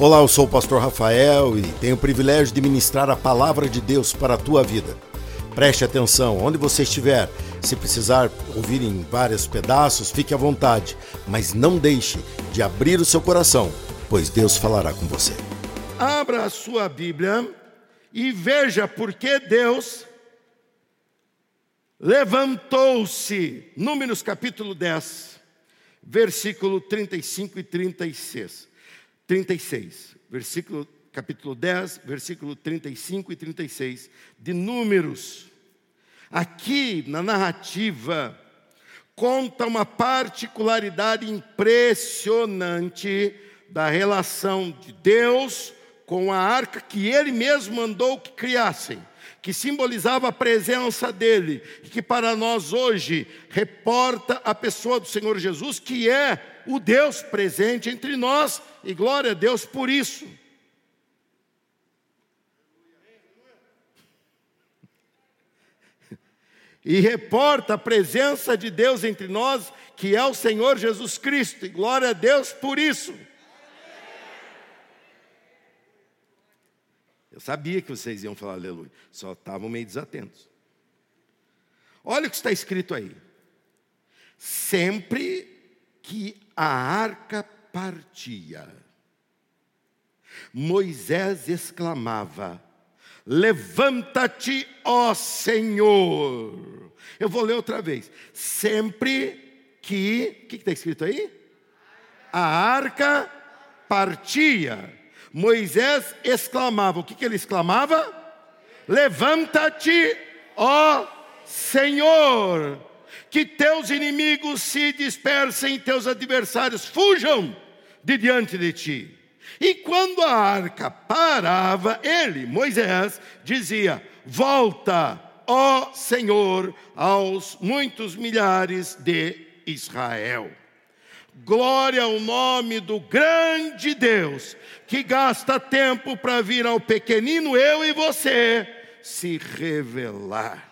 Olá, eu sou o pastor Rafael e tenho o privilégio de ministrar a palavra de Deus para a tua vida. Preste atenção, onde você estiver, se precisar ouvir em vários pedaços, fique à vontade, mas não deixe de abrir o seu coração, pois Deus falará com você. Abra a sua Bíblia e veja por que Deus levantou-se. Números capítulo 10, versículo 35 e 36. 36, versículo capítulo 10, versículo 35 e 36 de Números. Aqui na narrativa conta uma particularidade impressionante da relação de Deus com a arca que ele mesmo mandou que criassem, que simbolizava a presença dele, e que para nós hoje reporta a pessoa do Senhor Jesus, que é o Deus presente entre nós, e glória a Deus por isso. E reporta a presença de Deus entre nós, que é o Senhor Jesus Cristo, e glória a Deus por isso. Eu sabia que vocês iam falar aleluia, só estavam meio desatentos. Olha o que está escrito aí. Sempre que a arca partia, Moisés exclamava: Levanta-te, ó Senhor. Eu vou ler outra vez. Sempre que, o que está escrito aí? A arca partia Moisés exclamava: o que, que ele exclamava? Levanta-te, ó Senhor, que teus inimigos se dispersem, teus adversários fujam de diante de ti. E quando a arca parava, ele, Moisés, dizia: Volta, ó Senhor, aos muitos milhares de Israel. Glória ao nome do grande Deus, que gasta tempo para vir ao pequenino eu e você se revelar.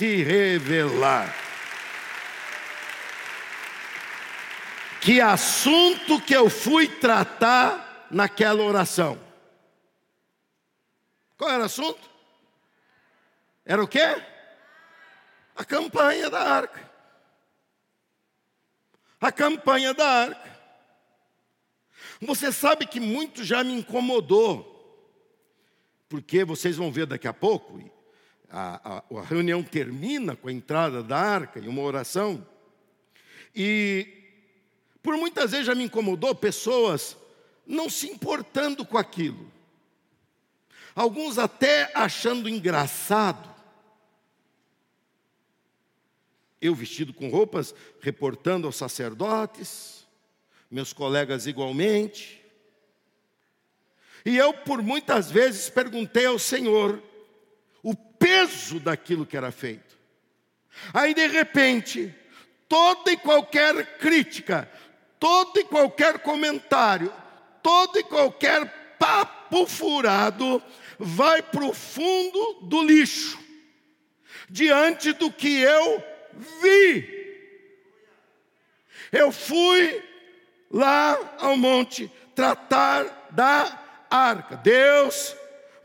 Se revelar. Que assunto que eu fui tratar naquela oração? Qual era o assunto? Era o quê? A campanha da arca a campanha da arca. Você sabe que muito já me incomodou, porque vocês vão ver daqui a pouco, a, a, a reunião termina com a entrada da arca e uma oração, e por muitas vezes já me incomodou pessoas não se importando com aquilo, alguns até achando engraçado, eu vestido com roupas, reportando aos sacerdotes, meus colegas igualmente. E eu, por muitas vezes, perguntei ao Senhor peso daquilo que era feito. Aí, de repente, toda e qualquer crítica, todo e qualquer comentário, todo e qualquer papo furado vai para o fundo do lixo, diante do que eu vi. Eu fui lá ao monte tratar da arca. Deus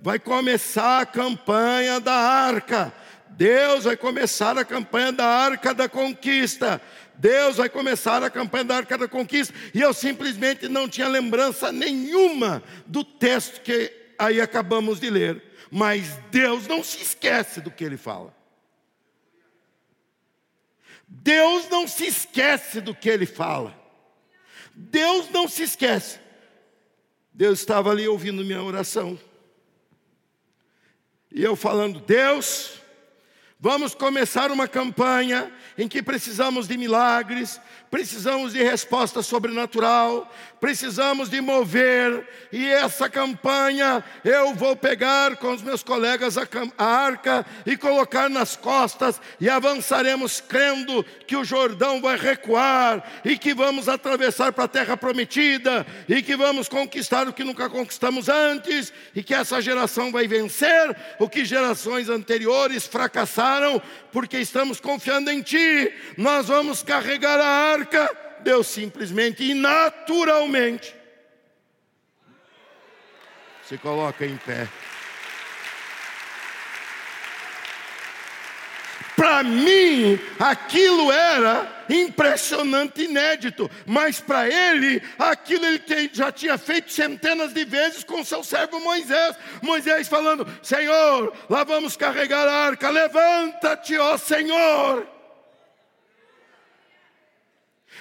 vai começar a campanha da arca. Deus vai começar a campanha da arca da conquista. Deus vai começar a campanha da arca da conquista. E eu simplesmente não tinha lembrança nenhuma do texto que aí acabamos de ler. Mas Deus não se esquece do que ele fala. Deus não se esquece do que ele fala. Deus não se esquece. Deus estava ali ouvindo minha oração. E eu falando, Deus, vamos começar uma campanha em que precisamos de milagres, precisamos de resposta sobrenatural, precisamos de mover, e essa campanha eu vou pegar com os meus colegas a, a arca e colocar nas costas, e avançaremos crendo que o Jordão vai recuar, e que vamos atravessar para a terra prometida, e que vamos conquistar o que nunca conquistamos antes, e que essa geração vai vencer o que gerações anteriores fracassaram, porque estamos confiando em Ti, nós vamos carregar a arca Deus simplesmente e naturalmente Se coloca em pé. Para mim, aquilo era impressionante, inédito, mas para ele, aquilo ele já tinha feito centenas de vezes com seu servo Moisés. Moisés falando: Senhor, lá vamos carregar a arca, levanta-te, ó Senhor.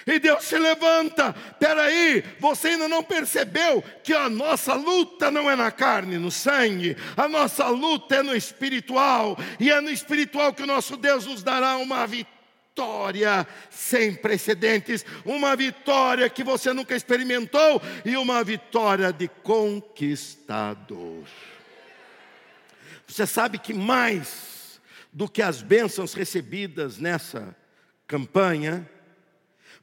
E Deus se levanta. Peraí, você ainda não percebeu que a nossa luta não é na carne, no sangue, a nossa luta é no espiritual, e é no espiritual que o nosso Deus nos dará uma vitória sem precedentes, uma vitória que você nunca experimentou e uma vitória de conquistador. Você sabe que mais do que as bênçãos recebidas nessa campanha,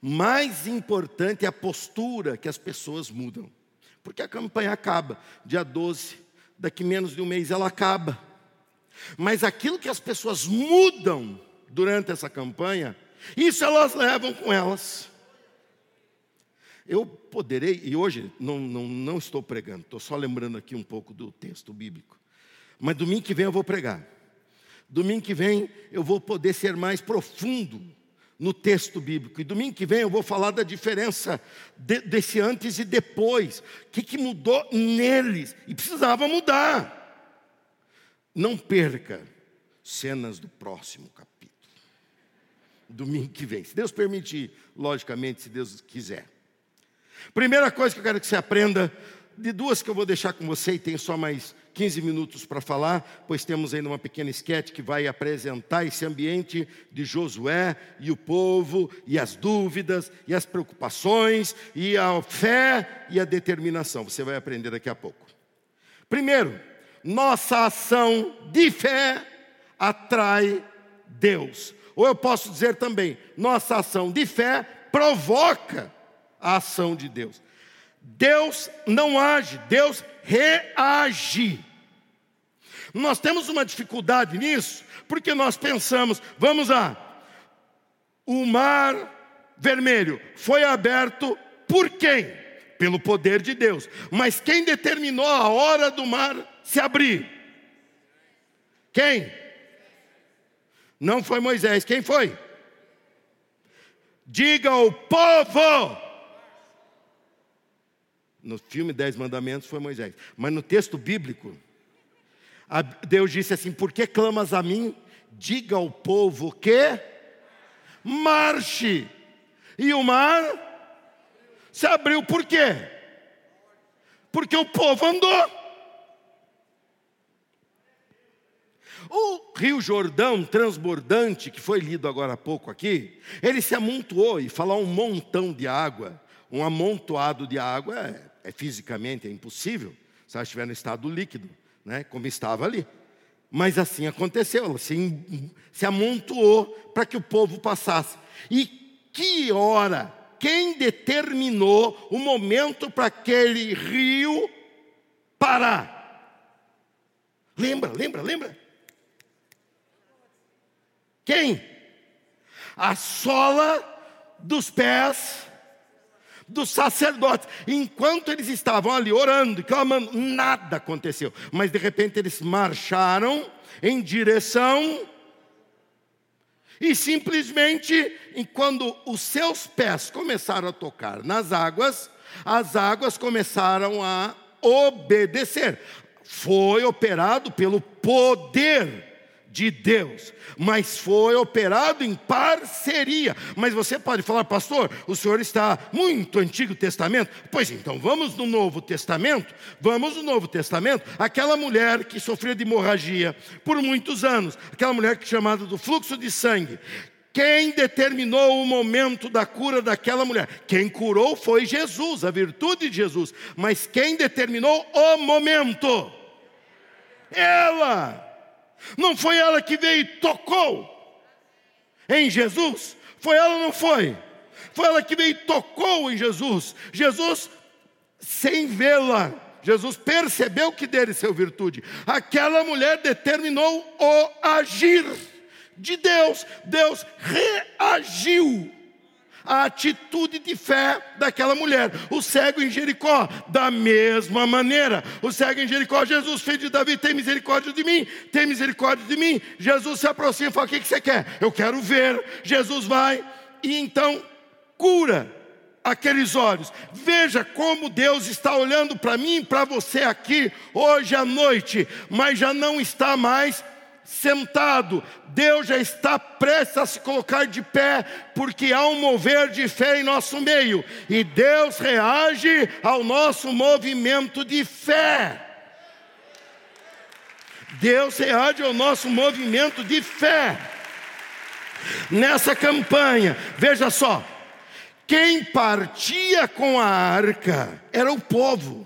mais importante é a postura que as pessoas mudam. Porque a campanha acaba, dia 12, daqui menos de um mês ela acaba. Mas aquilo que as pessoas mudam durante essa campanha, isso elas levam com elas. Eu poderei, e hoje não, não, não estou pregando, estou só lembrando aqui um pouco do texto bíblico. Mas domingo que vem eu vou pregar. Domingo que vem eu vou poder ser mais profundo no texto bíblico. E domingo que vem eu vou falar da diferença de, desse antes e depois. O que, que mudou neles? E precisava mudar. Não perca cenas do próximo capítulo. Domingo que vem. Se Deus permitir, logicamente, se Deus quiser. Primeira coisa que eu quero que você aprenda, de duas que eu vou deixar com você, e tem só mais 15 minutos para falar, pois temos ainda uma pequena esquete que vai apresentar esse ambiente de Josué e o povo, e as dúvidas, e as preocupações, e a fé e a determinação. Você vai aprender daqui a pouco. Primeiro, nossa ação de fé atrai Deus. Ou eu posso dizer também, nossa ação de fé provoca a ação de Deus. Deus não age, Deus reage. Nós temos uma dificuldade nisso, porque nós pensamos, vamos lá, o mar vermelho foi aberto por quem? Pelo poder de Deus. Mas quem determinou a hora do mar se abrir? Quem? Não foi Moisés, quem foi? Diga ao povo no filme Dez Mandamentos foi Moisés. Mas no texto bíblico, Deus disse assim: Por que clamas a mim? Diga ao povo que marche. E o mar se abriu por quê? Porque o povo andou. O Rio Jordão transbordante, que foi lido agora há pouco aqui, ele se amontoou e falou um montão de água, um amontoado de água é é fisicamente é impossível, se ela estiver no estado líquido, né, como estava ali. Mas assim aconteceu, ela se, se amontoou para que o povo passasse. E que hora, quem determinou o momento para aquele rio parar? Lembra, lembra, lembra? Quem? A sola dos pés dos sacerdotes. Enquanto eles estavam ali orando e clamando, nada aconteceu. Mas de repente eles marcharam em direção e simplesmente, quando os seus pés começaram a tocar nas águas, as águas começaram a obedecer. Foi operado pelo poder de Deus, mas foi operado em parceria. Mas você pode falar, pastor, o senhor está muito Antigo Testamento? Pois então, vamos no Novo Testamento. Vamos no Novo Testamento. Aquela mulher que sofria de hemorragia por muitos anos, aquela mulher que chamada do fluxo de sangue. Quem determinou o momento da cura daquela mulher? Quem curou foi Jesus, a virtude de Jesus. Mas quem determinou o momento? Ela. Não foi ela que veio e tocou em Jesus? Foi ela ou não foi? Foi ela que veio e tocou em Jesus. Jesus, sem vê-la, Jesus percebeu que dele seu virtude. Aquela mulher determinou o agir de Deus. Deus reagiu a atitude de fé daquela mulher. O cego em Jericó, da mesma maneira. O cego em Jericó, Jesus, filho de Davi, tem misericórdia de mim, tem misericórdia de mim. Jesus se aproxima e fala: O que você quer? Eu quero ver. Jesus vai e então cura aqueles olhos. Veja como Deus está olhando para mim para você aqui hoje à noite, mas já não está mais sentado, Deus já está prestes a se colocar de pé, porque há um mover de fé em nosso meio, e Deus reage ao nosso movimento de fé. Deus reage ao nosso movimento de fé. Nessa campanha, veja só, quem partia com a arca era o povo.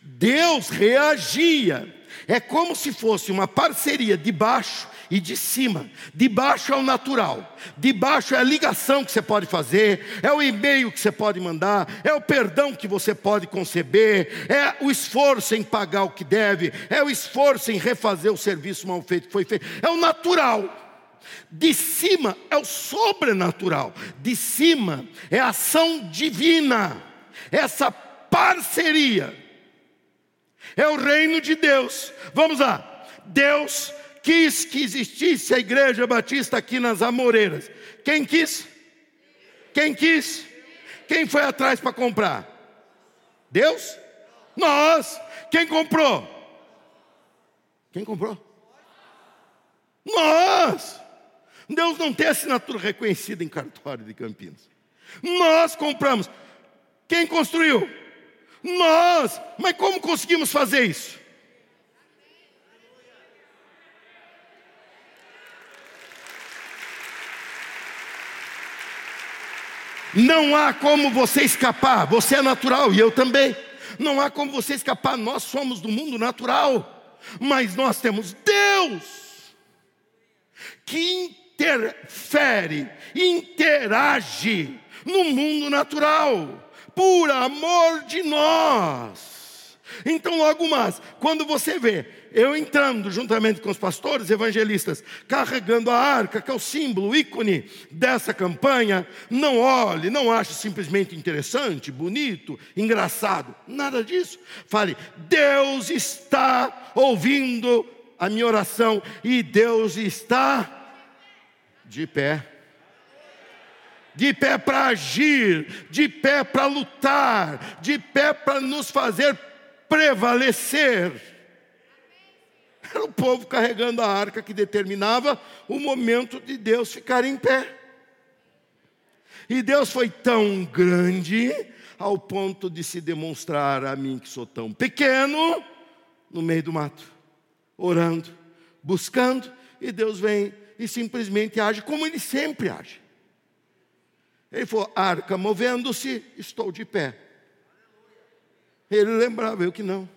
Deus reagia é como se fosse uma parceria de baixo e de cima. De baixo é o natural, de baixo é a ligação que você pode fazer, é o e-mail que você pode mandar, é o perdão que você pode conceber, é o esforço em pagar o que deve, é o esforço em refazer o serviço mal feito que foi feito. É o natural. De cima é o sobrenatural. De cima é a ação divina. Essa parceria é o reino de Deus. Vamos lá. Deus quis que existisse a igreja batista aqui nas Amoreiras. Quem quis? Quem quis? Quem foi atrás para comprar? Deus? Nós. Quem comprou? Quem comprou? Nós. Deus não tem assinatura reconhecida em cartório de Campinas. Nós compramos. Quem construiu? Nós, mas como conseguimos fazer isso? Não há como você escapar, você é natural e eu também. Não há como você escapar, nós somos do mundo natural, mas nós temos Deus que interfere, interage no mundo natural por amor de nós. Então, logo mais, quando você vê eu entrando juntamente com os pastores evangelistas, carregando a arca, que é o símbolo, o ícone dessa campanha, não olhe, não ache simplesmente interessante, bonito, engraçado, nada disso. Fale, Deus está ouvindo a minha oração e Deus está de pé de pé para agir, de pé para lutar, de pé para nos fazer prevalecer. Era o povo carregando a arca que determinava o momento de Deus ficar em pé. E Deus foi tão grande ao ponto de se demonstrar a mim que sou tão pequeno no meio do mato, orando, buscando, e Deus vem e simplesmente age como ele sempre age. Ele falou: arca movendo-se, estou de pé. Ele lembrava, eu que não.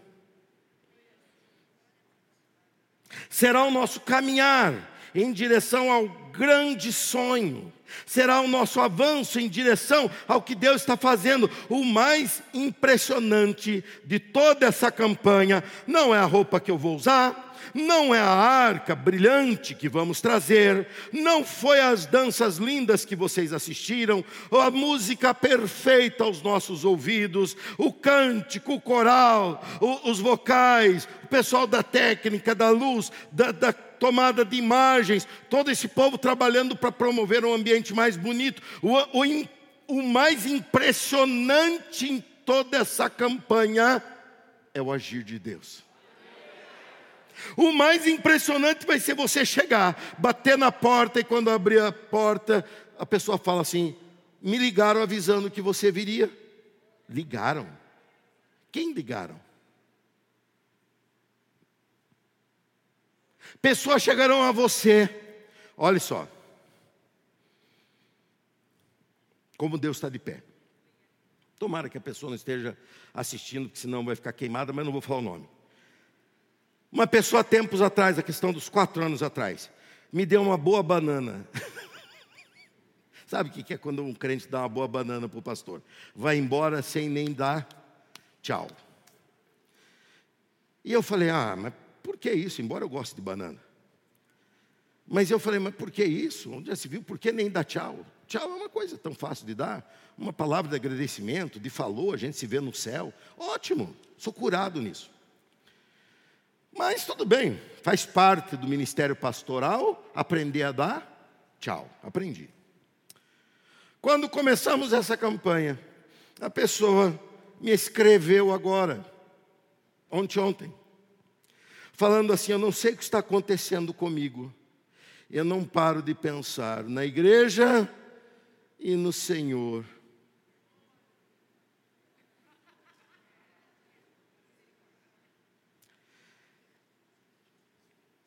Será o nosso caminhar em direção ao grande sonho, será o nosso avanço em direção ao que Deus está fazendo. O mais impressionante de toda essa campanha não é a roupa que eu vou usar, não é a arca brilhante que vamos trazer, não foi as danças lindas que vocês assistiram, ou a música perfeita aos nossos ouvidos, o cântico, o coral, os vocais, o pessoal da técnica, da luz, da, da tomada de imagens, todo esse povo trabalhando para promover um ambiente mais bonito. O, o, o mais impressionante em toda essa campanha é o agir de Deus. O mais impressionante vai ser você chegar, bater na porta e quando abrir a porta, a pessoa fala assim: "Me ligaram avisando que você viria". Ligaram? Quem ligaram? Pessoas chegarão a você. Olha só. Como Deus está de pé. Tomara que a pessoa não esteja assistindo, porque senão vai ficar queimada, mas não vou falar o nome. Uma pessoa, tempos atrás, a questão dos quatro anos atrás, me deu uma boa banana. Sabe o que é quando um crente dá uma boa banana para o pastor? Vai embora sem nem dar tchau. E eu falei, ah, mas por que isso? Embora eu goste de banana. Mas eu falei, mas por que isso? Onde já se viu? Por que nem dar tchau? Tchau é uma coisa tão fácil de dar. Uma palavra de agradecimento, de falou, a gente se vê no céu. Ótimo, sou curado nisso. Mas tudo bem, faz parte do ministério pastoral aprender a dar tchau. Aprendi. Quando começamos essa campanha, a pessoa me escreveu agora, ontem, ontem, falando assim: Eu não sei o que está acontecendo comigo, eu não paro de pensar na igreja e no Senhor.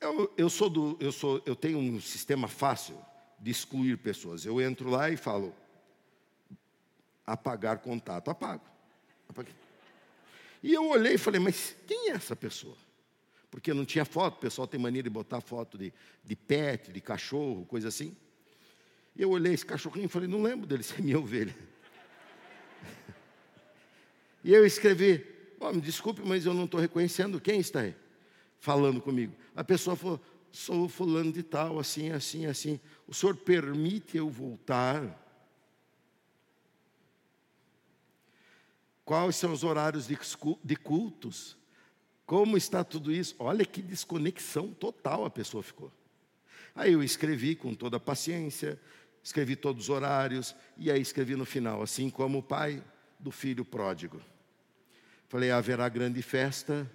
Eu, eu, sou do, eu, sou, eu tenho um sistema fácil de excluir pessoas. Eu entro lá e falo, apagar contato, apago. E eu olhei e falei, mas quem é essa pessoa? Porque não tinha foto, o pessoal tem mania de botar foto de, de pet, de cachorro, coisa assim. E eu olhei esse cachorrinho e falei, não lembro dele ser minha ovelha. E eu escrevi, oh, me desculpe, mas eu não estou reconhecendo quem está aí falando comigo. A pessoa falou, sou fulano de tal, assim, assim, assim. O senhor permite eu voltar? Quais são os horários de cultos? Como está tudo isso? Olha que desconexão total a pessoa ficou. Aí eu escrevi com toda a paciência, escrevi todos os horários, e aí escrevi no final, assim como o pai do filho pródigo. Falei: haverá grande festa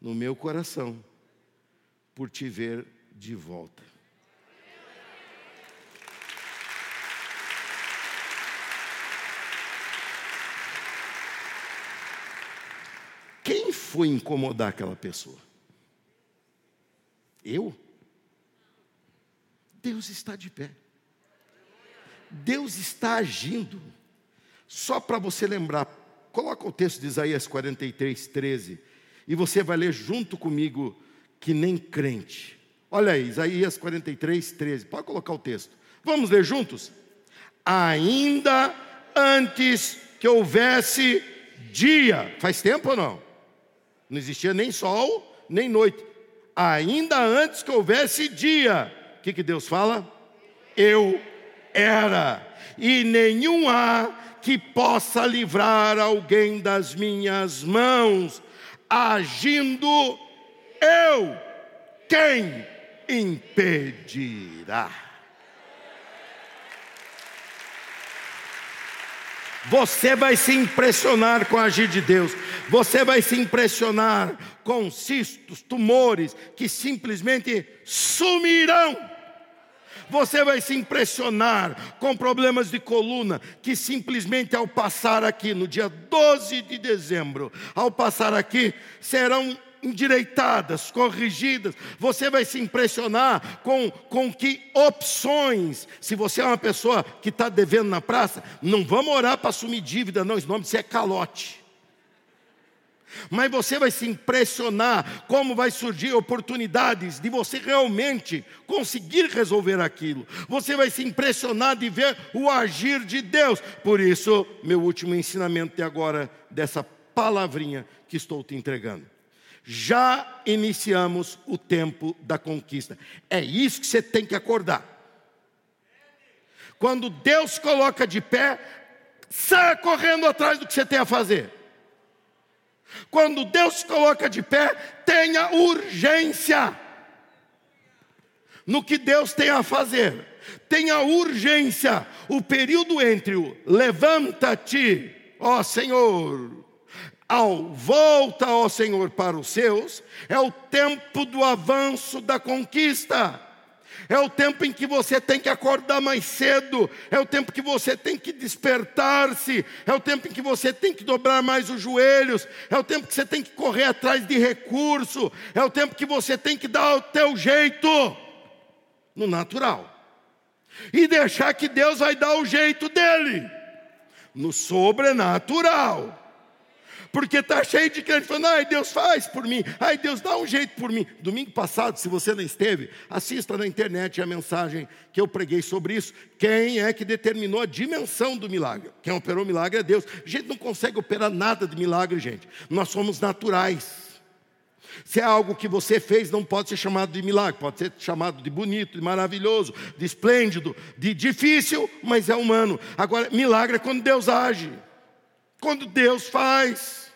no meu coração por te ver de volta. Quem foi incomodar aquela pessoa? Eu? Deus está de pé. Deus está agindo. Só para você lembrar, coloca o texto de Isaías 43, 13, e você vai ler junto comigo, que nem crente. Olha aí, Isaías 43, 13. Pode colocar o texto. Vamos ler juntos? Ainda antes que houvesse dia. Faz tempo ou não? Não existia nem sol, nem noite. Ainda antes que houvesse dia. O que, que Deus fala? Eu era, e nenhum há que possa livrar alguém das minhas mãos, agindo eu, quem impedirá? Você vai se impressionar com a agir de Deus. Você vai se impressionar com cistos, tumores que simplesmente sumirão você vai se impressionar com problemas de coluna que simplesmente ao passar aqui no dia 12 de dezembro, ao passar aqui, serão endireitadas, corrigidas. Você vai se impressionar com, com que opções, se você é uma pessoa que está devendo na praça, não vamos orar para assumir dívida, não, esse nome é calote mas você vai se impressionar como vai surgir oportunidades de você realmente conseguir resolver aquilo. Você vai se impressionar de ver o agir de Deus. Por isso, meu último ensinamento de agora dessa palavrinha que estou te entregando. Já iniciamos o tempo da conquista. É isso que você tem que acordar. Quando Deus coloca de pé, saia correndo atrás do que você tem a fazer. Quando Deus coloca de pé, tenha urgência no que Deus tem a fazer. Tenha urgência. O período entre o levanta-te, ó Senhor, ao volta, ó Senhor, para os seus, é o tempo do avanço da conquista é o tempo em que você tem que acordar mais cedo, é o tempo que você tem que despertar-se, é o tempo em que você tem que dobrar mais os joelhos, é o tempo que você tem que correr atrás de recurso, é o tempo que você tem que dar o teu jeito no natural. E deixar que Deus vai dar o jeito dele no sobrenatural porque está cheio de crente falando, ai, Deus faz por mim, ai, Deus dá um jeito por mim. Domingo passado, se você não esteve, assista na internet a mensagem que eu preguei sobre isso. Quem é que determinou a dimensão do milagre? Quem operou o milagre é Deus. A gente não consegue operar nada de milagre, gente. Nós somos naturais. Se é algo que você fez, não pode ser chamado de milagre, pode ser chamado de bonito, de maravilhoso, de esplêndido, de difícil, mas é humano. Agora, milagre é quando Deus age, quando Deus faz.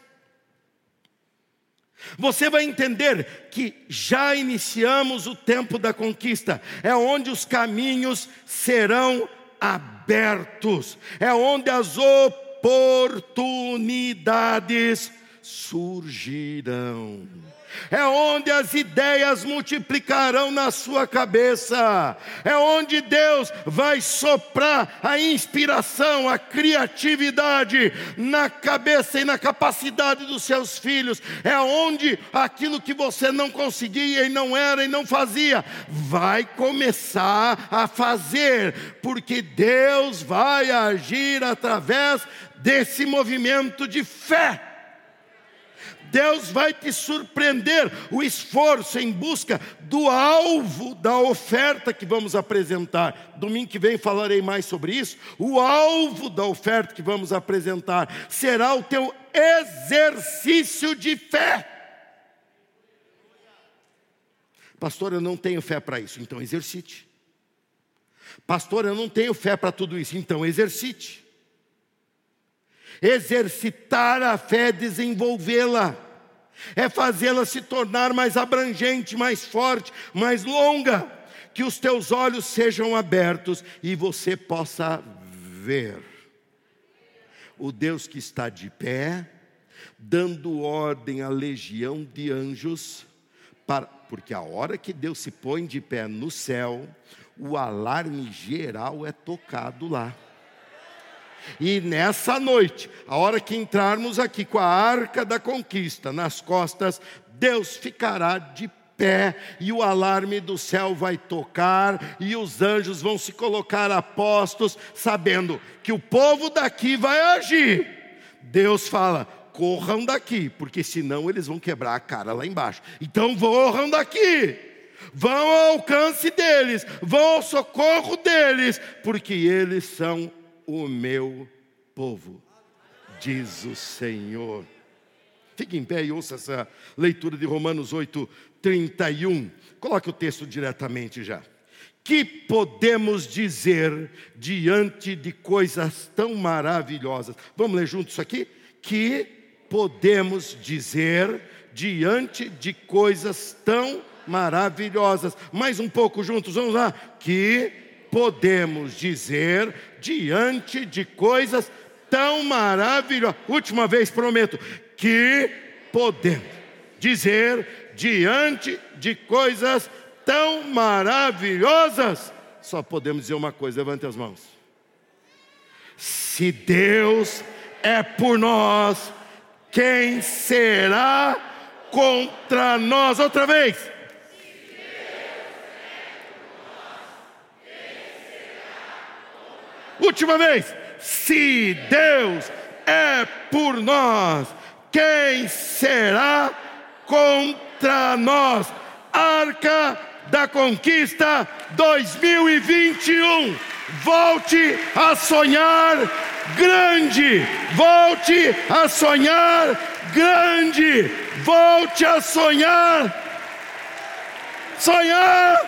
Você vai entender que já iniciamos o tempo da conquista, é onde os caminhos serão abertos, é onde as oportunidades surgirão é onde as ideias multiplicarão na sua cabeça, é onde Deus vai soprar a inspiração, a criatividade na cabeça e na capacidade dos seus filhos, é onde aquilo que você não conseguia e não era e não fazia, vai começar a fazer, porque Deus vai agir através desse movimento de fé. Deus vai te surpreender. O esforço em busca do alvo da oferta que vamos apresentar. Domingo que vem falarei mais sobre isso. O alvo da oferta que vamos apresentar será o teu exercício de fé. Pastor, eu não tenho fé para isso, então exercite. Pastor, eu não tenho fé para tudo isso, então exercite. Exercitar a fé desenvolvê-la, é fazê-la se tornar mais abrangente, mais forte, mais longa, que os teus olhos sejam abertos e você possa ver. O Deus que está de pé, dando ordem à legião de anjos, para, porque a hora que Deus se põe de pé no céu, o alarme geral é tocado lá. E nessa noite, a hora que entrarmos aqui com a arca da conquista nas costas, Deus ficará de pé e o alarme do céu vai tocar e os anjos vão se colocar a postos, sabendo que o povo daqui vai agir. Deus fala: corram daqui, porque senão eles vão quebrar a cara lá embaixo. Então corram daqui. Vão ao alcance deles, vão ao socorro deles, porque eles são o meu povo, diz o Senhor. Fique em pé e ouça essa leitura de Romanos 8, 31. Coloque o texto diretamente já. Que podemos dizer diante de coisas tão maravilhosas? Vamos ler juntos isso aqui? Que podemos dizer diante de coisas tão maravilhosas? Mais um pouco juntos, vamos lá. Que podemos dizer diante de coisas tão maravilhosas. Última vez prometo que podemos dizer diante de coisas tão maravilhosas. Só podemos dizer uma coisa, levante as mãos. Se Deus é por nós, quem será contra nós? Outra vez. Última vez. Se Deus é por nós, quem será contra nós? Arca da Conquista 2021. Volte a sonhar grande. Volte a sonhar grande. Volte a sonhar. Sonhar.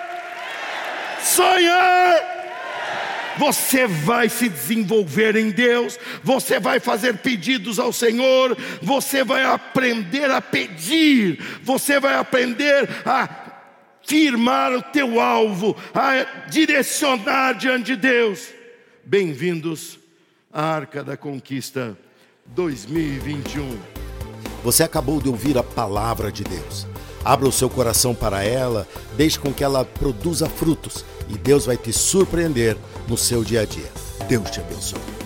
Sonhar você vai se desenvolver em Deus, você vai fazer pedidos ao Senhor, você vai aprender a pedir, você vai aprender a firmar o teu alvo, a direcionar diante de Deus. Bem-vindos à Arca da Conquista 2021. Você acabou de ouvir a palavra de Deus. Abra o seu coração para ela, deixe com que ela produza frutos e Deus vai te surpreender no seu dia a dia. Deus te abençoe.